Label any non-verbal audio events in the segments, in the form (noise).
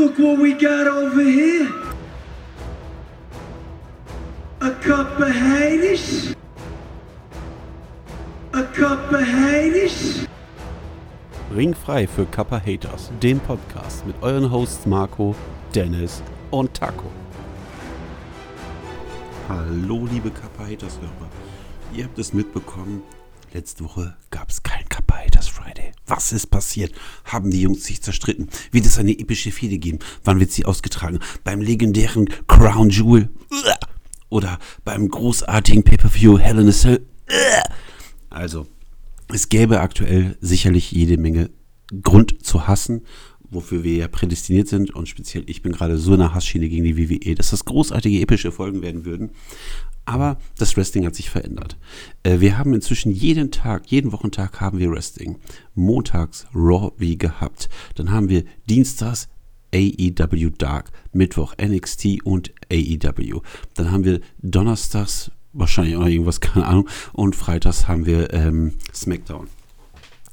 Look what we got over here. A cup of haters. A cup of haters. Ringfrei für Kappa Haters, dem Podcast mit euren Hosts Marco, Dennis und Taco. Hallo, liebe Kappa Haters-Hörer. Ihr habt es mitbekommen, letzte Woche gab es kein Kappa Haters Friday. Was ist passiert? Haben die Jungs sich zerstritten? Wird es eine epische Fehde geben? Wann wird sie ausgetragen? Beim legendären Crown Jewel? Oder beim großartigen Pay-Per-View Hell in a Cell? Also, es gäbe aktuell sicherlich jede Menge Grund zu hassen, wofür wir ja prädestiniert sind und speziell ich bin gerade so in der Hassschiene gegen die WWE, dass das großartige epische Folgen werden würden. Aber das Wrestling hat sich verändert. Äh, wir haben inzwischen jeden Tag, jeden Wochentag haben wir Wrestling. Montags Raw wie gehabt. Dann haben wir Dienstags AEW Dark, Mittwoch NXT und AEW. Dann haben wir Donnerstags wahrscheinlich auch irgendwas, (laughs) keine Ahnung. Und freitags haben wir ähm, SmackDown.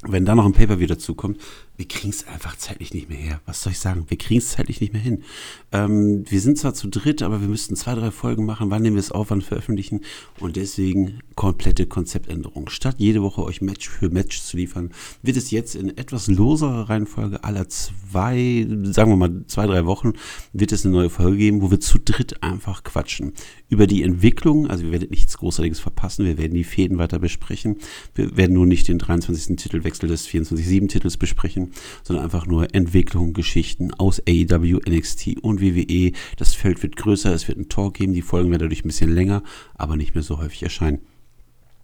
Wenn da noch ein Paper wieder zukommt, wir kriegen es einfach zeitlich nicht mehr her. Was soll ich sagen? Wir kriegen es zeitlich nicht mehr hin. Ähm, wir sind zwar zu dritt, aber wir müssten zwei, drei Folgen machen. Wann nehmen wir es auf, wann veröffentlichen? Und deswegen komplette Konzeptänderung. Statt jede Woche euch Match für Match zu liefern, wird es jetzt in etwas loserer Reihenfolge aller zwei, sagen wir mal zwei, drei Wochen, wird es eine neue Folge geben, wo wir zu dritt einfach quatschen. Über die Entwicklung, also wir werden nichts Großartiges verpassen, wir werden die Fäden weiter besprechen. Wir werden nur nicht den 23. Titelwechsel des 24-7-Titels besprechen, sondern einfach nur Entwicklung, Geschichten aus AEW, NXT und WWE. Das Feld wird größer, es wird einen Talk geben, die Folgen werden dadurch ein bisschen länger, aber nicht mehr so häufig erscheinen.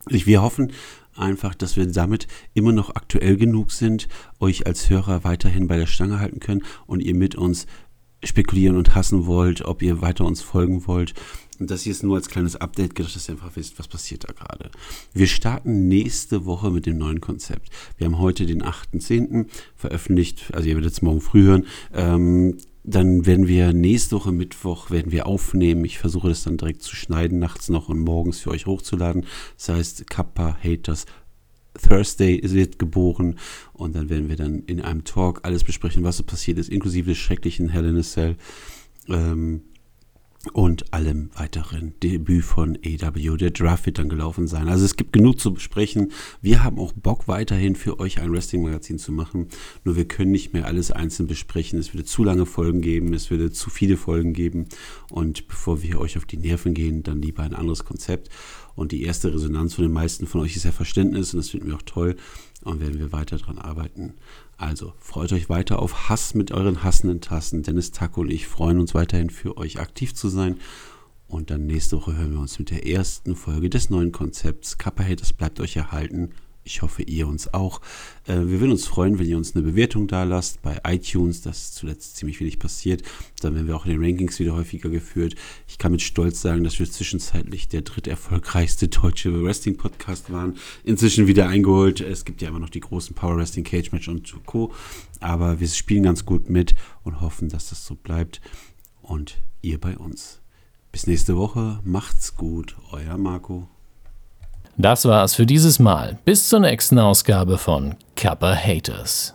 Wir hoffen einfach, dass wir damit immer noch aktuell genug sind, euch als Hörer weiterhin bei der Stange halten können und ihr mit uns spekulieren und hassen wollt, ob ihr weiter uns folgen wollt. Und das hier ist nur als kleines Update gedacht, dass ihr einfach wisst, was passiert da gerade. Wir starten nächste Woche mit dem neuen Konzept. Wir haben heute den 8.10. veröffentlicht, also ihr werdet es morgen früh hören. Ähm, dann werden wir nächste Woche Mittwoch werden wir aufnehmen. Ich versuche das dann direkt zu schneiden, nachts noch und morgens für euch hochzuladen. Das heißt, Kappa Haters Thursday wird geboren und dann werden wir dann in einem Talk alles besprechen, was so passiert ist, inklusive des schrecklichen Hell in a Cell. Ähm, und allem weiteren Debüt von AW. Der Draft wird dann gelaufen sein. Also es gibt genug zu besprechen. Wir haben auch Bock weiterhin für euch ein Wrestling-Magazin zu machen. Nur wir können nicht mehr alles einzeln besprechen. Es würde zu lange Folgen geben, es würde zu viele Folgen geben. Und bevor wir euch auf die Nerven gehen, dann lieber ein anderes Konzept. Und die erste Resonanz von den meisten von euch ist ja Verständnis und das finden wir auch toll und werden wir weiter daran arbeiten. Also freut euch weiter auf Hass mit euren hassenden Tassen. Dennis Taco und ich freuen uns weiterhin für euch aktiv zu sein. Und dann nächste Woche hören wir uns mit der ersten Folge des neuen Konzepts. Kappa Haters bleibt euch erhalten. Ich hoffe, ihr uns auch. Äh, wir würden uns freuen, wenn ihr uns eine Bewertung da lasst bei iTunes. Das ist zuletzt ziemlich wenig passiert. Dann werden wir auch in den Rankings wieder häufiger geführt. Ich kann mit Stolz sagen, dass wir zwischenzeitlich der dritterfolgreichste deutsche Wrestling-Podcast waren. Inzwischen wieder eingeholt. Es gibt ja immer noch die großen Power Wrestling Cage Match und Co. Aber wir spielen ganz gut mit und hoffen, dass das so bleibt. Und ihr bei uns. Bis nächste Woche. Macht's gut. Euer Marco. Das war's für dieses Mal. Bis zur nächsten Ausgabe von Kappa Haters.